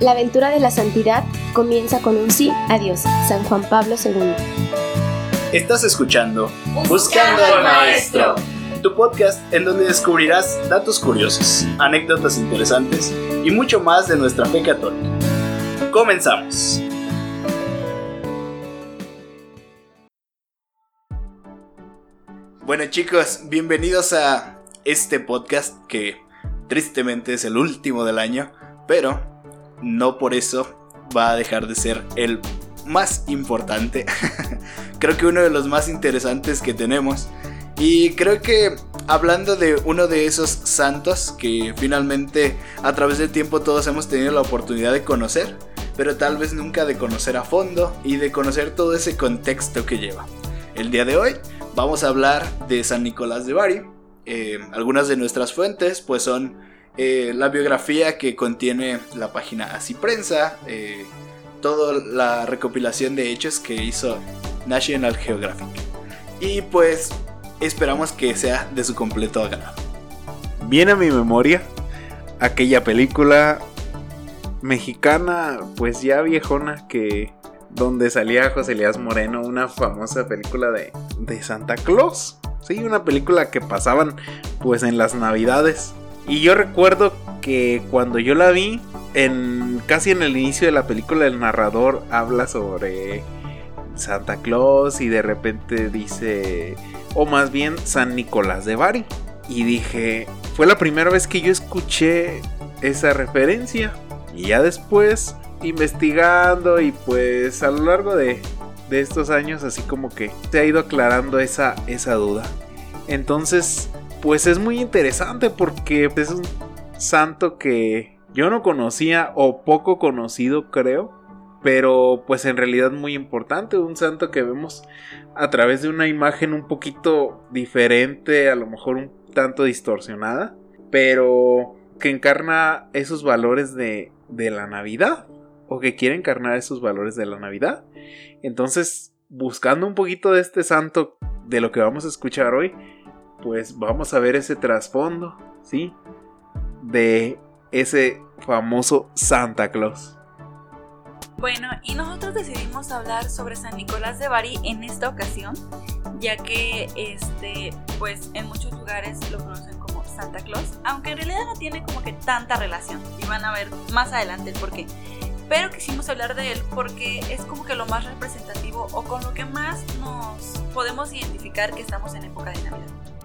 La aventura de la santidad comienza con un sí a Dios, San Juan Pablo II. Estás escuchando Buscando al Maestro, tu podcast en donde descubrirás datos curiosos, anécdotas interesantes y mucho más de nuestra fe católica. Comenzamos. Bueno chicos, bienvenidos a este podcast que tristemente es el último del año, pero no por eso va a dejar de ser el más importante. creo que uno de los más interesantes que tenemos. Y creo que hablando de uno de esos santos que finalmente a través del tiempo todos hemos tenido la oportunidad de conocer, pero tal vez nunca de conocer a fondo y de conocer todo ese contexto que lleva. El día de hoy vamos a hablar de San Nicolás de Bari. Eh, algunas de nuestras fuentes pues son eh, la biografía que contiene la página Así Prensa, eh, toda la recopilación de hechos que hizo National Geographic. Y pues esperamos que sea de su completo agrado. Viene a mi memoria aquella película mexicana, pues ya viejona, que donde salía José Elías Moreno, una famosa película de, de Santa Claus. Sí, una película que pasaban pues en las navidades. Y yo recuerdo que cuando yo la vi, en casi en el inicio de la película el narrador habla sobre Santa Claus y de repente dice, o más bien San Nicolás de Bari. Y dije, fue la primera vez que yo escuché esa referencia. Y ya después, investigando y pues a lo largo de, de estos años, así como que se ha ido aclarando esa, esa duda. Entonces, pues es muy interesante porque es un santo que yo no conocía o poco conocido creo, pero pues en realidad muy importante, un santo que vemos a través de una imagen un poquito diferente, a lo mejor un tanto distorsionada, pero que encarna esos valores de, de la Navidad o que quiere encarnar esos valores de la Navidad. Entonces, buscando un poquito de este santo de lo que vamos a escuchar hoy, pues vamos a ver ese trasfondo, ¿sí? De ese famoso Santa Claus. Bueno, y nosotros decidimos hablar sobre San Nicolás de Bari en esta ocasión, ya que este, pues en muchos lugares lo conocen como Santa Claus, aunque en realidad no tiene como que tanta relación, y van a ver más adelante el porqué. Pero quisimos hablar de él porque es como que lo más representativo o con lo que más nos podemos identificar que estamos en época de Navidad.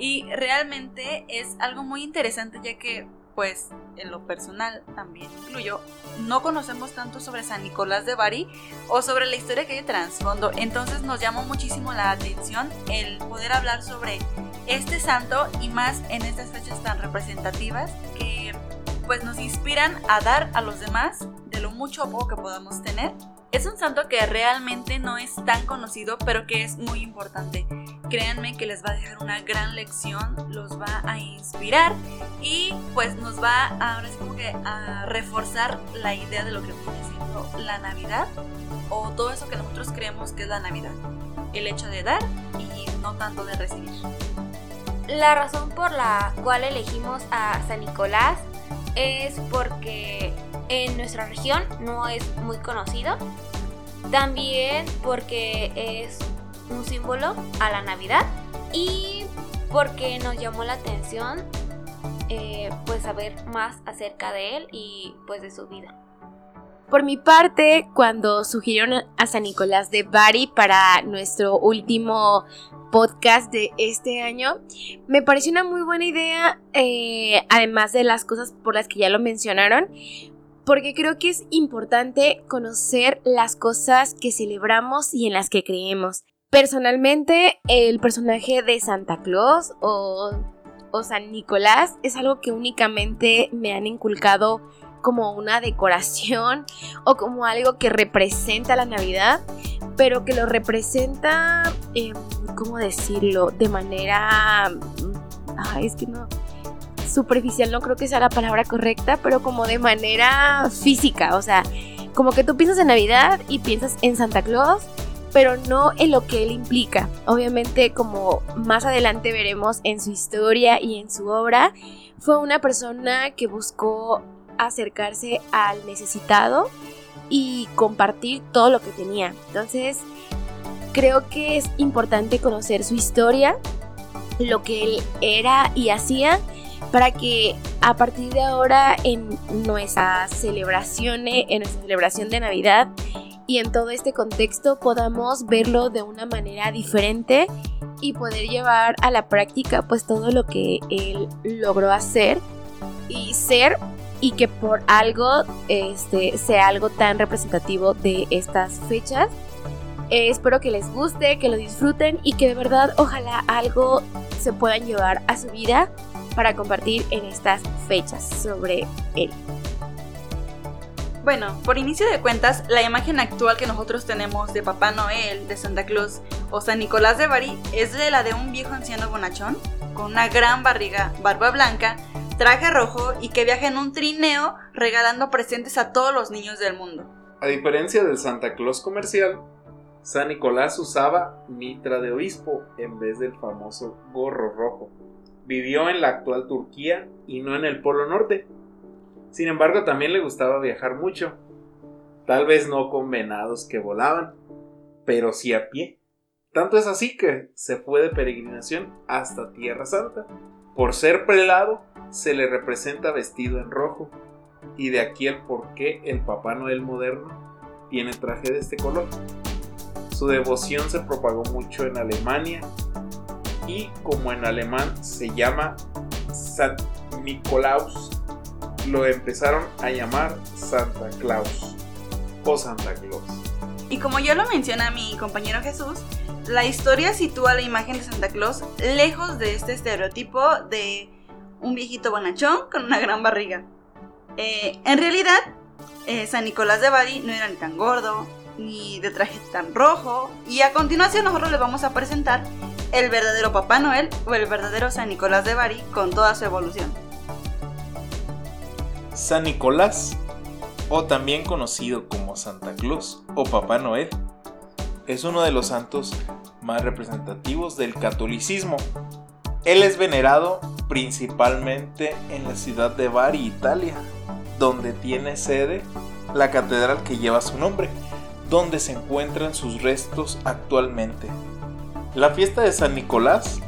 Y realmente es algo muy interesante ya que, pues, en lo personal también incluyo, no conocemos tanto sobre San Nicolás de Bari o sobre la historia que hay de trasfondo. Entonces nos llamó muchísimo la atención el poder hablar sobre este santo y más en estas fechas tan representativas que pues nos inspiran a dar a los demás de lo mucho o poco que podamos tener. Es un santo que realmente no es tan conocido, pero que es muy importante. Créanme que les va a dejar una gran lección, los va a inspirar y pues nos va ahora es como que a reforzar la idea de lo que viene siendo la Navidad o todo eso que nosotros creemos que es la Navidad. El hecho de dar y no tanto de recibir. La razón por la cual elegimos a San Nicolás es porque en nuestra región no es muy conocido. También porque es un símbolo a la Navidad y porque nos llamó la atención eh, pues saber más acerca de él y pues de su vida. Por mi parte, cuando sugirieron a San Nicolás de Bari para nuestro último podcast de este año, me pareció una muy buena idea, eh, además de las cosas por las que ya lo mencionaron, porque creo que es importante conocer las cosas que celebramos y en las que creemos. Personalmente, el personaje de Santa Claus o, San Nicolás es algo que únicamente me han inculcado como una decoración o como algo que representa la Navidad, pero que lo representa, em, ¿cómo decirlo? De manera... Ay, es que no... Superficial no creo que sea la palabra correcta, pero como de manera física, o sea, como que tú piensas en Navidad y piensas en Santa Claus pero no en lo que él implica. Obviamente, como más adelante veremos en su historia y en su obra, fue una persona que buscó acercarse al necesitado y compartir todo lo que tenía. Entonces, creo que es importante conocer su historia, lo que él era y hacía, para que a partir de ahora en nuestras celebraciones, en nuestra celebración de Navidad y en todo este contexto podamos verlo de una manera diferente y poder llevar a la práctica pues todo lo que él logró hacer y ser y que por algo este, sea algo tan representativo de estas fechas. Eh, espero que les guste, que lo disfruten y que de verdad ojalá algo se puedan llevar a su vida para compartir en estas fechas sobre él. Bueno, por inicio de cuentas, la imagen actual que nosotros tenemos de Papá Noel, de Santa Claus o San Nicolás de Bari es de la de un viejo anciano bonachón, con una gran barriga, barba blanca, traje rojo y que viaja en un trineo regalando presentes a todos los niños del mundo. A diferencia del Santa Claus comercial, San Nicolás usaba mitra de obispo en vez del famoso gorro rojo. Vivió en la actual Turquía y no en el Polo Norte. Sin embargo, también le gustaba viajar mucho. Tal vez no con venados que volaban, pero sí a pie. Tanto es así que se fue de peregrinación hasta Tierra Santa. Por ser prelado, se le representa vestido en rojo. Y de aquí el por qué el Papá Noel moderno tiene traje de este color. Su devoción se propagó mucho en Alemania y como en alemán se llama San Nicolaus, lo empezaron a llamar Santa Claus o Santa Claus. Y como ya lo menciona mi compañero Jesús, la historia sitúa la imagen de Santa Claus lejos de este estereotipo de un viejito bonachón con una gran barriga. Eh, en realidad, eh, San Nicolás de Bari no era ni tan gordo, ni de traje tan rojo. Y a continuación nosotros les vamos a presentar el verdadero Papá Noel o el verdadero San Nicolás de Bari con toda su evolución. San Nicolás, o también conocido como Santa Claus o Papá Noel, es uno de los santos más representativos del catolicismo. Él es venerado principalmente en la ciudad de Bari, Italia, donde tiene sede la catedral que lleva su nombre donde se encuentran sus restos actualmente. La fiesta de San Nicolás,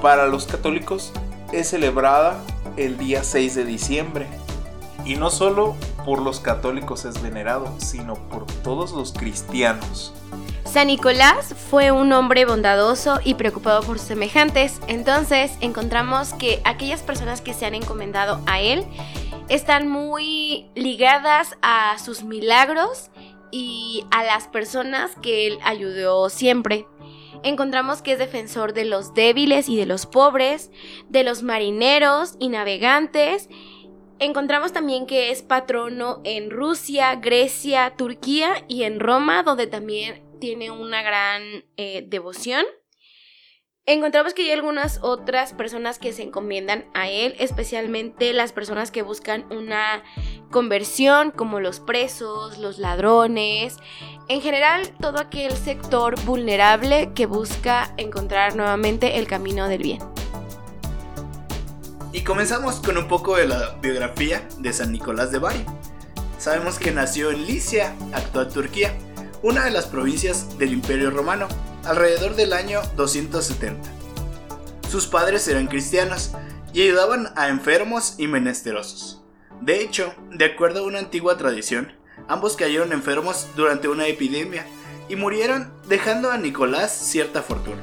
para los católicos, es celebrada el día 6 de diciembre. Y no solo por los católicos es venerado, sino por todos los cristianos. San Nicolás fue un hombre bondadoso y preocupado por sus semejantes, entonces encontramos que aquellas personas que se han encomendado a él están muy ligadas a sus milagros y a las personas que él ayudó siempre. Encontramos que es defensor de los débiles y de los pobres, de los marineros y navegantes. Encontramos también que es patrono en Rusia, Grecia, Turquía y en Roma, donde también tiene una gran eh, devoción. Encontramos que hay algunas otras personas que se encomiendan a él, especialmente las personas que buscan una conversión, como los presos, los ladrones, en general todo aquel sector vulnerable que busca encontrar nuevamente el camino del bien. Y comenzamos con un poco de la biografía de San Nicolás de Bari. Sabemos que nació en Licia, actual Turquía, una de las provincias del Imperio Romano, alrededor del año 270. Sus padres eran cristianos y ayudaban a enfermos y menesterosos. De hecho, de acuerdo a una antigua tradición, ambos cayeron enfermos durante una epidemia y murieron dejando a Nicolás cierta fortuna.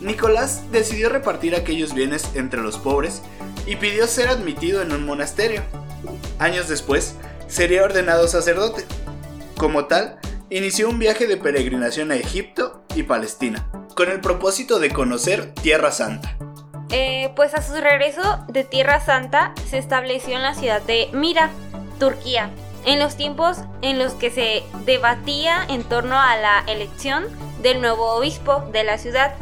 Nicolás decidió repartir aquellos bienes entre los pobres y pidió ser admitido en un monasterio. Años después, sería ordenado sacerdote. Como tal, inició un viaje de peregrinación a Egipto y Palestina, con el propósito de conocer Tierra Santa. Eh, pues a su regreso de Tierra Santa se estableció en la ciudad de Mira, Turquía, en los tiempos en los que se debatía en torno a la elección del nuevo obispo de la ciudad.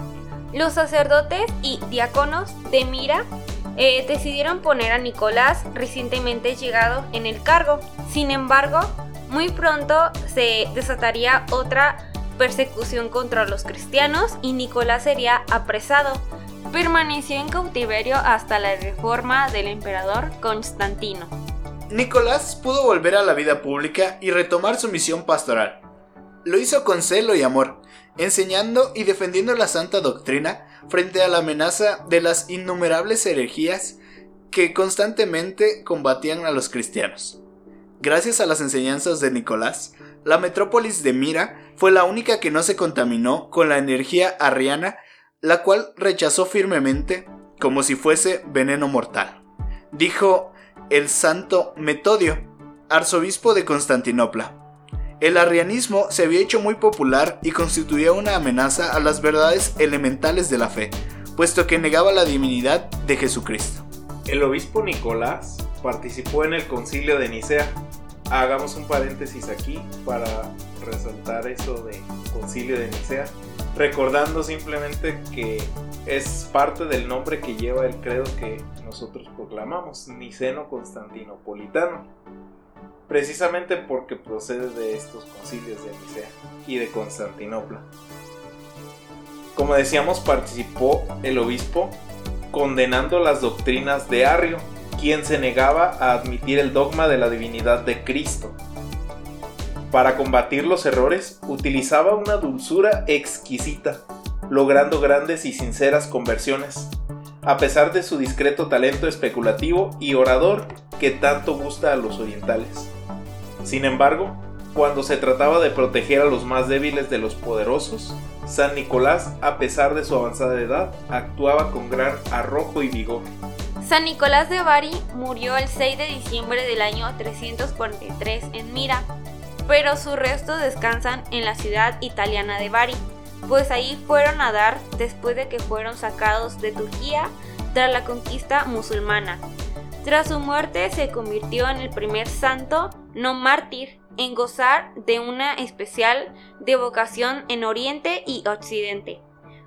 Los sacerdotes y diáconos de Mira eh, decidieron poner a Nicolás recientemente llegado en el cargo. Sin embargo, muy pronto se desataría otra persecución contra los cristianos y Nicolás sería apresado. Permaneció en cautiverio hasta la reforma del emperador Constantino. Nicolás pudo volver a la vida pública y retomar su misión pastoral. Lo hizo con celo y amor, enseñando y defendiendo la santa doctrina frente a la amenaza de las innumerables herejías que constantemente combatían a los cristianos. Gracias a las enseñanzas de Nicolás, la metrópolis de Mira fue la única que no se contaminó con la energía arriana, la cual rechazó firmemente como si fuese veneno mortal. Dijo el santo Metodio, arzobispo de Constantinopla. El arrianismo se había hecho muy popular y constituía una amenaza a las verdades elementales de la fe, puesto que negaba la divinidad de Jesucristo. El obispo Nicolás participó en el concilio de Nicea. Hagamos un paréntesis aquí para resaltar eso de concilio de Nicea, recordando simplemente que es parte del nombre que lleva el credo que nosotros proclamamos, Niceno Constantinopolitano, precisamente porque procede de estos concilios de Nicea y de Constantinopla. Como decíamos, participó el obispo condenando las doctrinas de Arrio, quien se negaba a admitir el dogma de la divinidad de Cristo. Para combatir los errores, utilizaba una dulzura exquisita, logrando grandes y sinceras conversiones, a pesar de su discreto talento especulativo y orador que tanto gusta a los orientales. Sin embargo, cuando se trataba de proteger a los más débiles de los poderosos, San Nicolás, a pesar de su avanzada edad, actuaba con gran arrojo y vigor. San Nicolás de Bari murió el 6 de diciembre del año 343 en Mira, pero sus restos descansan en la ciudad italiana de Bari, pues ahí fueron a dar después de que fueron sacados de Turquía tras la conquista musulmana. Tras su muerte se convirtió en el primer santo no mártir en gozar de una especial devocación en Oriente y Occidente.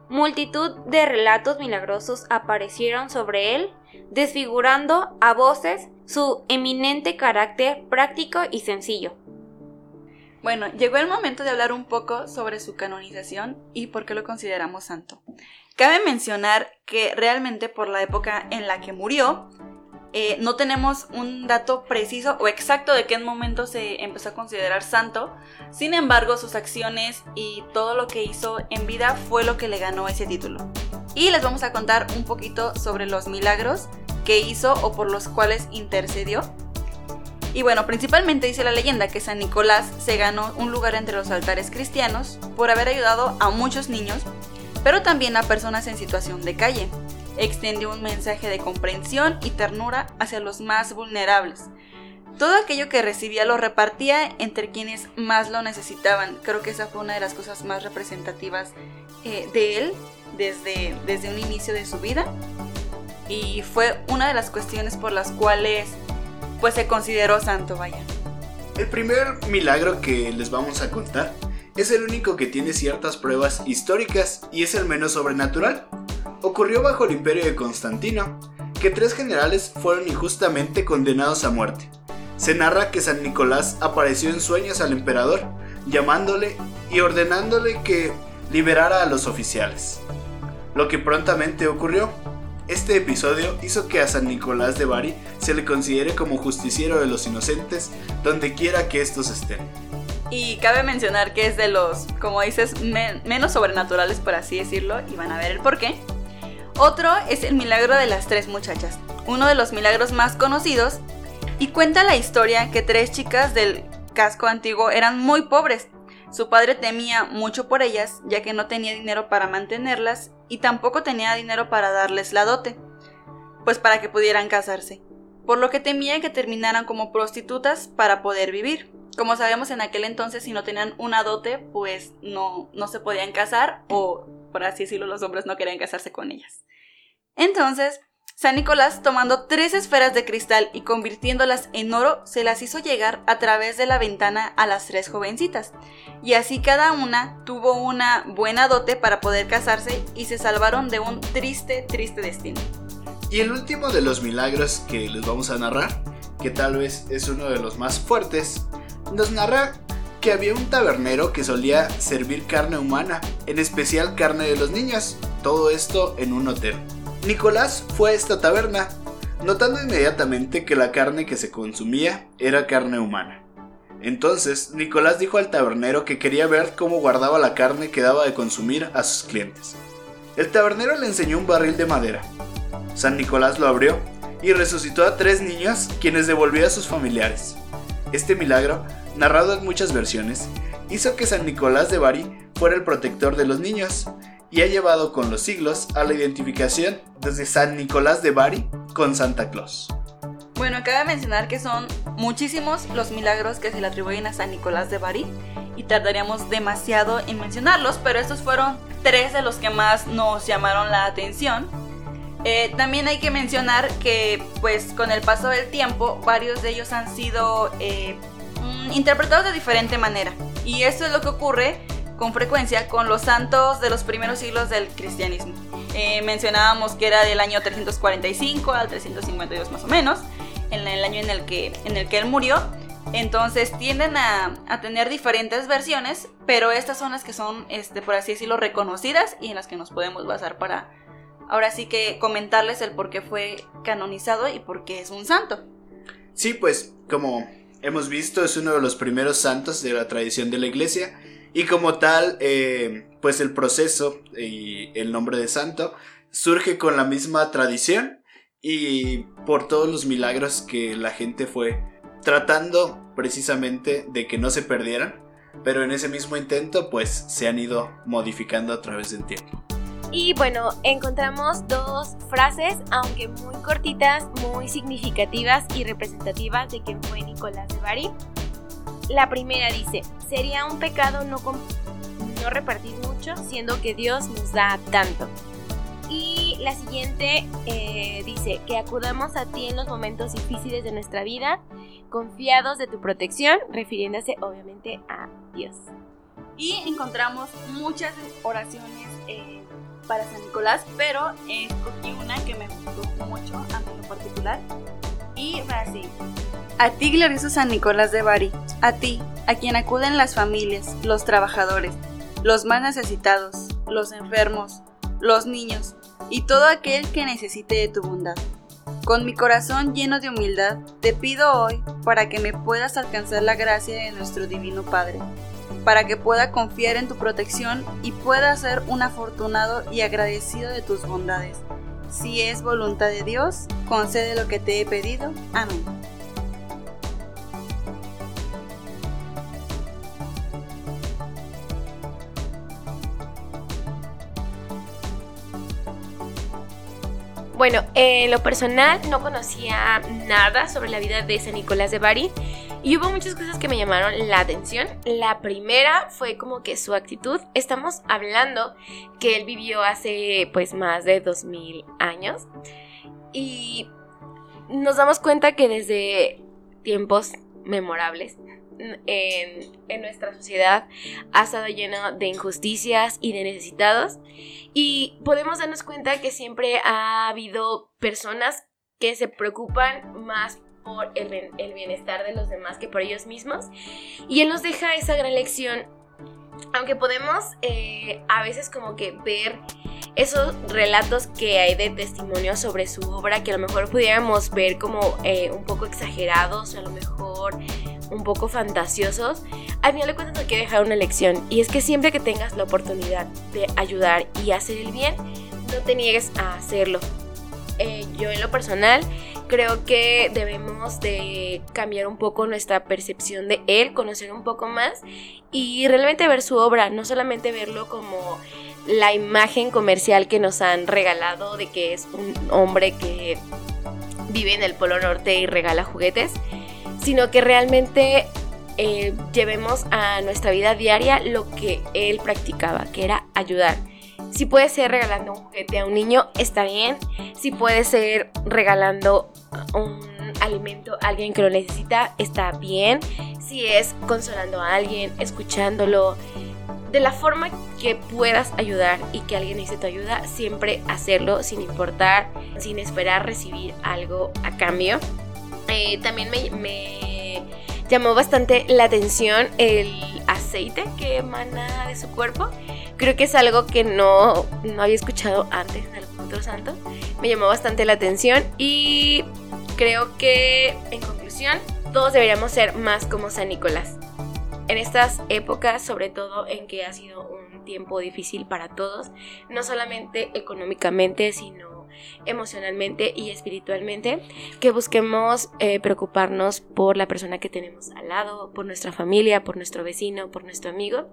Multitud de relatos milagrosos aparecieron sobre él, desfigurando a voces su eminente carácter práctico y sencillo. Bueno, llegó el momento de hablar un poco sobre su canonización y por qué lo consideramos santo. Cabe mencionar que realmente por la época en la que murió, eh, no tenemos un dato preciso o exacto de qué momento se empezó a considerar santo. Sin embargo, sus acciones y todo lo que hizo en vida fue lo que le ganó ese título. Y les vamos a contar un poquito sobre los milagros que hizo o por los cuales intercedió. Y bueno, principalmente dice la leyenda que San Nicolás se ganó un lugar entre los altares cristianos por haber ayudado a muchos niños, pero también a personas en situación de calle extendió un mensaje de comprensión y ternura hacia los más vulnerables. Todo aquello que recibía lo repartía entre quienes más lo necesitaban. Creo que esa fue una de las cosas más representativas eh, de él desde, desde un inicio de su vida. Y fue una de las cuestiones por las cuales pues se consideró santo, vaya. El primer milagro que les vamos a contar es el único que tiene ciertas pruebas históricas y es el menos sobrenatural ocurrió bajo el imperio de Constantino, que tres generales fueron injustamente condenados a muerte. Se narra que San Nicolás apareció en sueños al emperador, llamándole y ordenándole que liberara a los oficiales. Lo que prontamente ocurrió. Este episodio hizo que a San Nicolás de Bari se le considere como justiciero de los inocentes donde quiera que estos estén. Y cabe mencionar que es de los, como dices, menos sobrenaturales, por así decirlo, y van a ver el por qué. Otro es el milagro de las tres muchachas, uno de los milagros más conocidos, y cuenta la historia que tres chicas del casco antiguo eran muy pobres. Su padre temía mucho por ellas, ya que no tenía dinero para mantenerlas y tampoco tenía dinero para darles la dote, pues para que pudieran casarse, por lo que temía que terminaran como prostitutas para poder vivir. Como sabemos en aquel entonces si no tenían una dote, pues no, no se podían casar o, por así decirlo, los hombres no querían casarse con ellas. Entonces, San Nicolás, tomando tres esferas de cristal y convirtiéndolas en oro, se las hizo llegar a través de la ventana a las tres jovencitas. Y así cada una tuvo una buena dote para poder casarse y se salvaron de un triste, triste destino. Y el último de los milagros que les vamos a narrar, que tal vez es uno de los más fuertes, nos narra que había un tabernero que solía servir carne humana, en especial carne de los niños, todo esto en un hotel. Nicolás fue a esta taberna, notando inmediatamente que la carne que se consumía era carne humana. Entonces, Nicolás dijo al tabernero que quería ver cómo guardaba la carne que daba de consumir a sus clientes. El tabernero le enseñó un barril de madera. San Nicolás lo abrió y resucitó a tres niños quienes devolvió a sus familiares. Este milagro, narrado en muchas versiones, hizo que San Nicolás de Bari fuera el protector de los niños y ha llevado con los siglos a la identificación desde San Nicolás de Bari con Santa Claus. Bueno, cabe mencionar que son muchísimos los milagros que se le atribuyen a San Nicolás de Bari y tardaríamos demasiado en mencionarlos, pero estos fueron tres de los que más nos llamaron la atención. Eh, también hay que mencionar que pues con el paso del tiempo varios de ellos han sido eh, mm, interpretados de diferente manera y esto es lo que ocurre con frecuencia con los santos de los primeros siglos del cristianismo. Eh, mencionábamos que era del año 345 al 352 más o menos, en el año en el que, en el que él murió. Entonces tienden a, tener diferentes versiones, pero estas son las que son, este, por así decirlo, reconocidas y en las que nos podemos basar para ahora sí que comentarles el por qué fue canonizado y por qué es un santo. Sí, pues como hemos visto es uno de los primeros santos de la tradición de la iglesia y como tal, eh, pues el proceso y el nombre de santo surge con la misma tradición y por todos los milagros que la gente fue tratando precisamente de que no se perdieran, pero en ese mismo intento pues se han ido modificando a través del tiempo. Y bueno, encontramos dos frases, aunque muy cortitas, muy significativas y representativas de quién fue Nicolás de Bari. La primera dice, sería un pecado no, no repartir mucho, siendo que Dios nos da tanto. Y la siguiente eh, dice, que acudamos a ti en los momentos difíciles de nuestra vida, confiados de tu protección, refiriéndose obviamente a Dios. Y encontramos muchas oraciones eh, para San Nicolás, pero escogí una que me gustó mucho a mí en particular. Y así. A ti, glorioso San Nicolás de Bari, a ti, a quien acuden las familias, los trabajadores, los más necesitados, los enfermos, los niños y todo aquel que necesite de tu bondad. Con mi corazón lleno de humildad, te pido hoy para que me puedas alcanzar la gracia de nuestro Divino Padre para que pueda confiar en tu protección y pueda ser un afortunado y agradecido de tus bondades. Si es voluntad de Dios, concede lo que te he pedido. Amén. Bueno, en lo personal no conocía nada sobre la vida de San Nicolás de Bari y hubo muchas cosas que me llamaron la atención. La primera fue como que su actitud. Estamos hablando que él vivió hace pues más de 2000 años y nos damos cuenta que desde tiempos memorables en, en, nuestra sociedad ha estado lleno de injusticias y de necesitados y podemos darnos cuenta que siempre ha habido personas que se preocupan más por el, el bienestar de los demás que por ellos mismos. Y él nos deja esa gran lección. Aunque podemos eh, a veces como que ver esos relatos que hay de testimonio sobre su obra que a lo mejor pudiéramos ver como eh, un poco exagerados, a lo mejor un poco fantasiosos, al final de cuentas nos quiere dejar una lección. Y es que siempre que tengas la oportunidad de ayudar y hacer el bien, no te niegues a hacerlo. Eh, yo en lo personal creo que debemos de cambiar un poco nuestra percepción de él, conocer un poco más y realmente ver su obra, no solamente verlo como la imagen comercial que nos han regalado de que es un hombre que vive en el Polo Norte y regala juguetes, sino que realmente eh, llevemos a nuestra vida diaria lo que él practicaba, que era ayudar. Si puede ser regalando un juguete a un niño, está bien. Si puede ser regalando un alimento a alguien que lo necesita, está bien. Si es consolando a alguien, escuchándolo, de la forma que puedas ayudar y que alguien necesite tu ayuda, siempre hacerlo sin importar, sin esperar recibir algo a cambio. Eh, también me, me, llamó bastante la atención el aceite que emana de su cuerpo. Creo que es algo que no, no había escuchado antes en algún otro santo. Me llamó bastante la atención y creo que, en conclusión, todos deberíamos ser más como San Nicolás. En estas épocas, sobre todo en que ha sido un tiempo difícil para todos, no solamente económicamente, sino emocionalmente y espiritualmente, que busquemos eh, preocuparnos por la persona que tenemos al lado, por nuestra familia, por nuestro vecino, por nuestro amigo,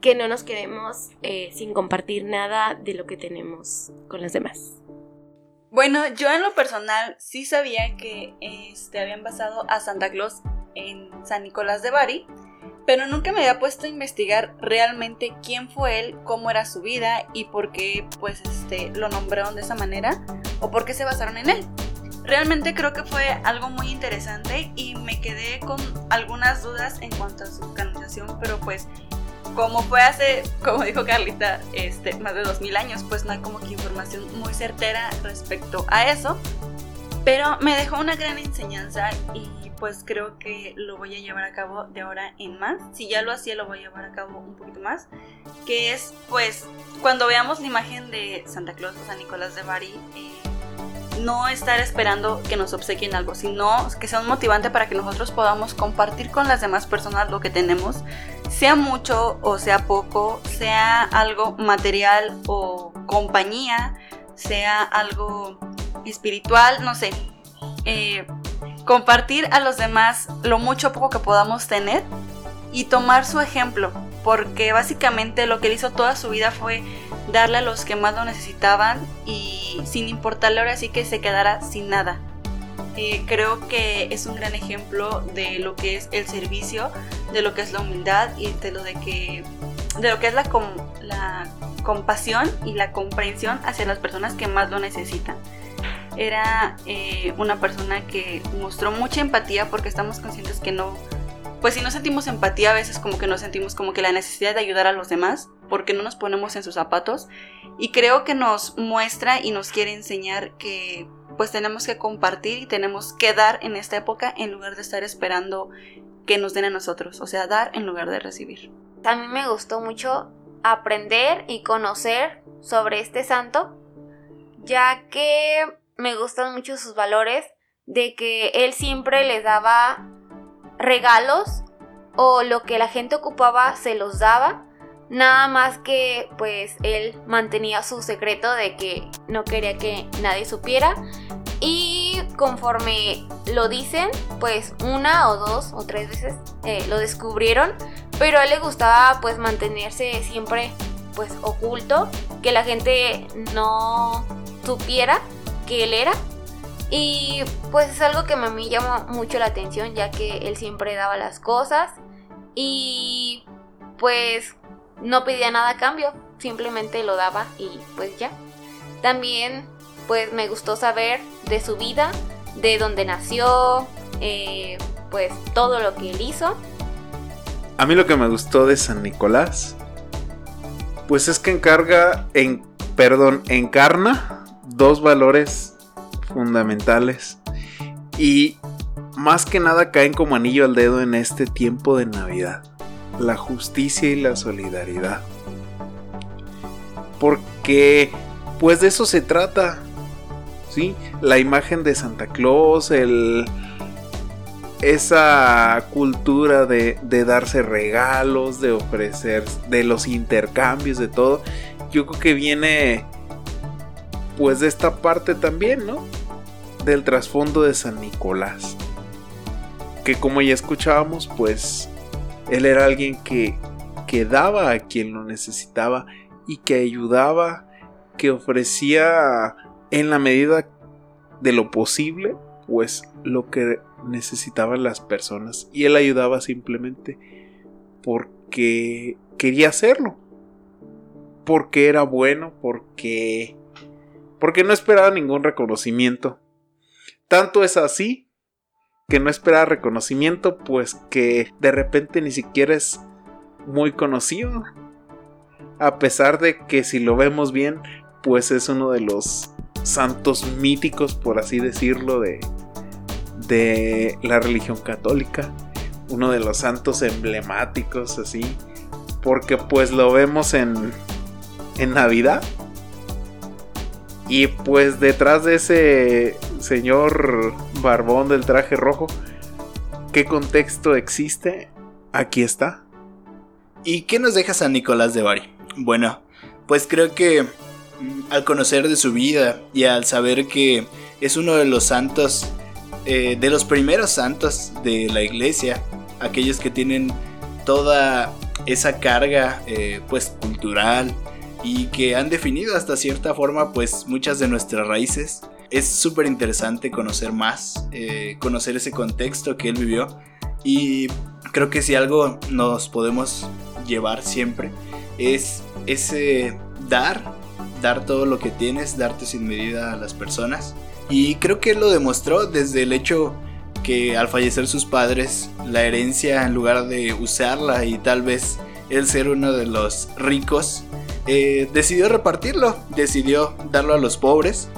que no nos quedemos eh, sin compartir nada de lo que tenemos con los demás. Bueno, yo en lo personal sí sabía que este, habían basado a Santa Claus en San Nicolás de Bari, pero nunca me había puesto a investigar realmente quién fue él, cómo era su vida y por qué pues este lo nombraron de esa manera o por qué se basaron en él. Realmente creo que fue algo muy interesante y me quedé con algunas dudas en cuanto a su canonización, pero pues como fue hace, como dijo Carlita, este, más de 2000 años, pues no hay como que información muy certera respecto a eso. Pero me dejó una gran enseñanza y pues creo que lo voy a llevar a cabo de ahora en más. Si ya lo hacía, lo voy a llevar a cabo un poquito más. Que es, pues, cuando veamos la imagen de Santa Claus o San Nicolás de Bari, eh, no estar esperando que nos obsequien algo, sino que sea un motivante para que nosotros podamos compartir con las demás personas lo que tenemos, sea mucho o sea poco, sea algo material o compañía, sea algo espiritual, no sé. Eh, compartir a los demás lo mucho o poco que podamos tener y tomar su ejemplo, porque básicamente lo que él hizo toda su vida fue darle a los que más lo necesitaban y sin importarle ahora sí que se quedara sin nada. Eh, creo que es un gran ejemplo de lo que es el servicio, de lo que es la humildad y de lo de que de lo que es la, la compasión y la comprensión hacia las personas que más lo necesitan era eh, una persona que mostró mucha empatía porque estamos conscientes que no, pues si no sentimos empatía a veces como que no sentimos como que la necesidad de ayudar a los demás porque no nos ponemos en sus zapatos y creo que nos muestra y nos quiere enseñar que pues tenemos que compartir y tenemos que dar en esta época en lugar de estar esperando que nos den a nosotros, o sea, dar en lugar de recibir. Mí me gustó mucho aprender y conocer sobre este santo, ya que me gustan mucho sus valores de que él siempre les daba regalos o lo que la gente ocupaba se los daba. Nada más que pues él mantenía su secreto de que no quería que nadie supiera. Y conforme lo dicen, pues una o dos o tres veces eh, lo descubrieron. Pero a él le gustaba pues mantenerse siempre pues oculto. Que la gente no supiera que él era. Y pues es algo que a mí llama mucho la atención ya que él siempre daba las cosas y pues no pedía nada a cambio, simplemente lo daba y pues ya. También pues me gustó saber de su vida, de dónde nació, eh, pues todo lo que él hizo. A mí lo que me gustó de San Nicolás, pues es que encarga, en, perdón, encarna dos valores fundamentales y más que nada caen como anillo al dedo en este tiempo de Navidad. La justicia y la solidaridad. Porque pues de eso se trata. ¿Sí? La imagen de Santa Claus, el esa cultura de, de, darse regalos, de ofrecer, de los intercambios, de todo, yo creo que viene pues de esta parte también, ¿no? Del trasfondo de San Nicolás. Que como ya escuchábamos, pues él era alguien que, que daba a quien lo necesitaba y que ayudaba, que ofrecía en la medida de lo posible, pues lo que necesitaban las personas. Y él ayudaba simplemente porque quería hacerlo. Porque era bueno, porque porque no esperaba ningún reconocimiento. Tanto es así que no esperaba reconocimiento, pues que de repente ni siquiera es muy conocido. A pesar de que si lo vemos bien, pues es uno de los santos míticos, por así decirlo, de, de la religión católica. Uno de los santos emblemáticos, así. porque pues lo vemos en, en Navidad. Y pues detrás de ese señor barbón del traje rojo, ¿qué contexto existe? Aquí está. ¿Y qué nos deja San Nicolás de Bari? Bueno, pues creo que mm, al conocer de su vida y al saber que es uno de los santos, eh, de los primeros santos de la iglesia, aquellos que tienen toda esa carga eh, pues cultural y que han definido hasta cierta forma pues muchas de nuestras raíces. Es súper interesante conocer más, eh, conocer ese contexto que él vivió y creo que si algo nos podemos llevar siempre es ese dar, dar todo lo que tienes, darte sin medida a las personas. Y creo que él lo demostró desde el hecho que al fallecer sus padres, la herencia en lugar de usarla y tal vez él ser uno de los ricos, eh, decidió repartirlo, decidió darlo a los pobres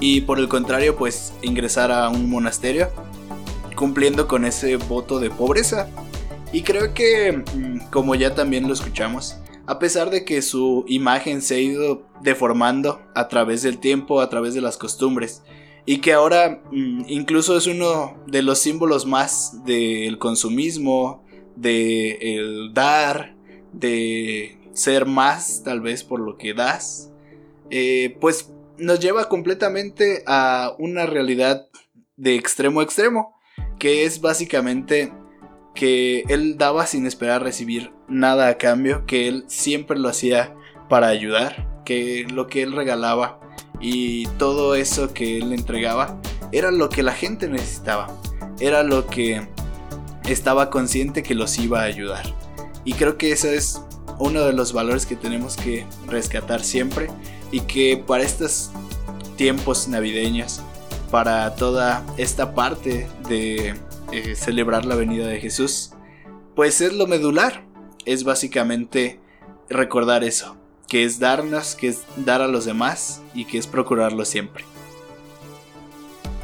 y por el contrario pues ingresar a un monasterio cumpliendo con ese voto de pobreza. Y creo que, mm, como ya también lo escuchamos, a pesar de que su imagen se ha ido deformando a través del tiempo, a través de las costumbres, y que ahora mm, incluso es uno de los símbolos más del consumismo, de el dar, de ser más tal vez por lo que das, eh, pues nos lleva completamente a una realidad de extremo a extremo, que es básicamente que él daba sin esperar recibir nada a cambio, que él siempre lo hacía para ayudar, que lo que él regalaba y todo eso que él entregaba era lo que la gente necesitaba, era lo que estaba consciente que los iba a ayudar. Y creo que eso es uno de los valores que tenemos que rescatar siempre y que para estos tiempos navideños, para toda esta parte de eh, celebrar la venida de Jesús, pues es lo medular. Es básicamente recordar eso, que es darnos, que es dar a los demás y que es procurarlo siempre.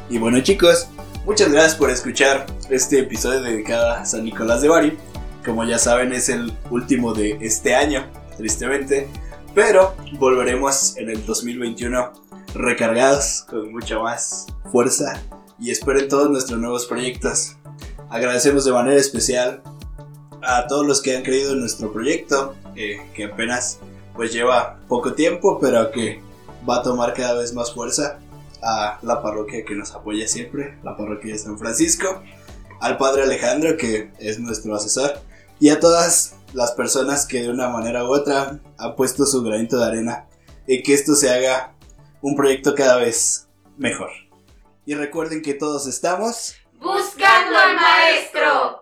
Y bueno chicos, muchas gracias por escuchar este episodio dedicado a San Nicolás de Bari. Como ya saben es el último de este año, tristemente, pero volveremos en el 2021 recargados con mucha más fuerza y esperen todos nuestros nuevos proyectos. Agradecemos de manera especial a todos los que han creído en nuestro proyecto, eh, que apenas pues lleva poco tiempo, pero que va a tomar cada vez más fuerza a la parroquia que nos apoya siempre, la parroquia de San Francisco, al padre Alejandro que es nuestro asesor y a todas las personas que de una manera u otra han puesto su granito de arena en que esto se haga un proyecto cada vez mejor. Y recuerden que todos estamos buscando al maestro.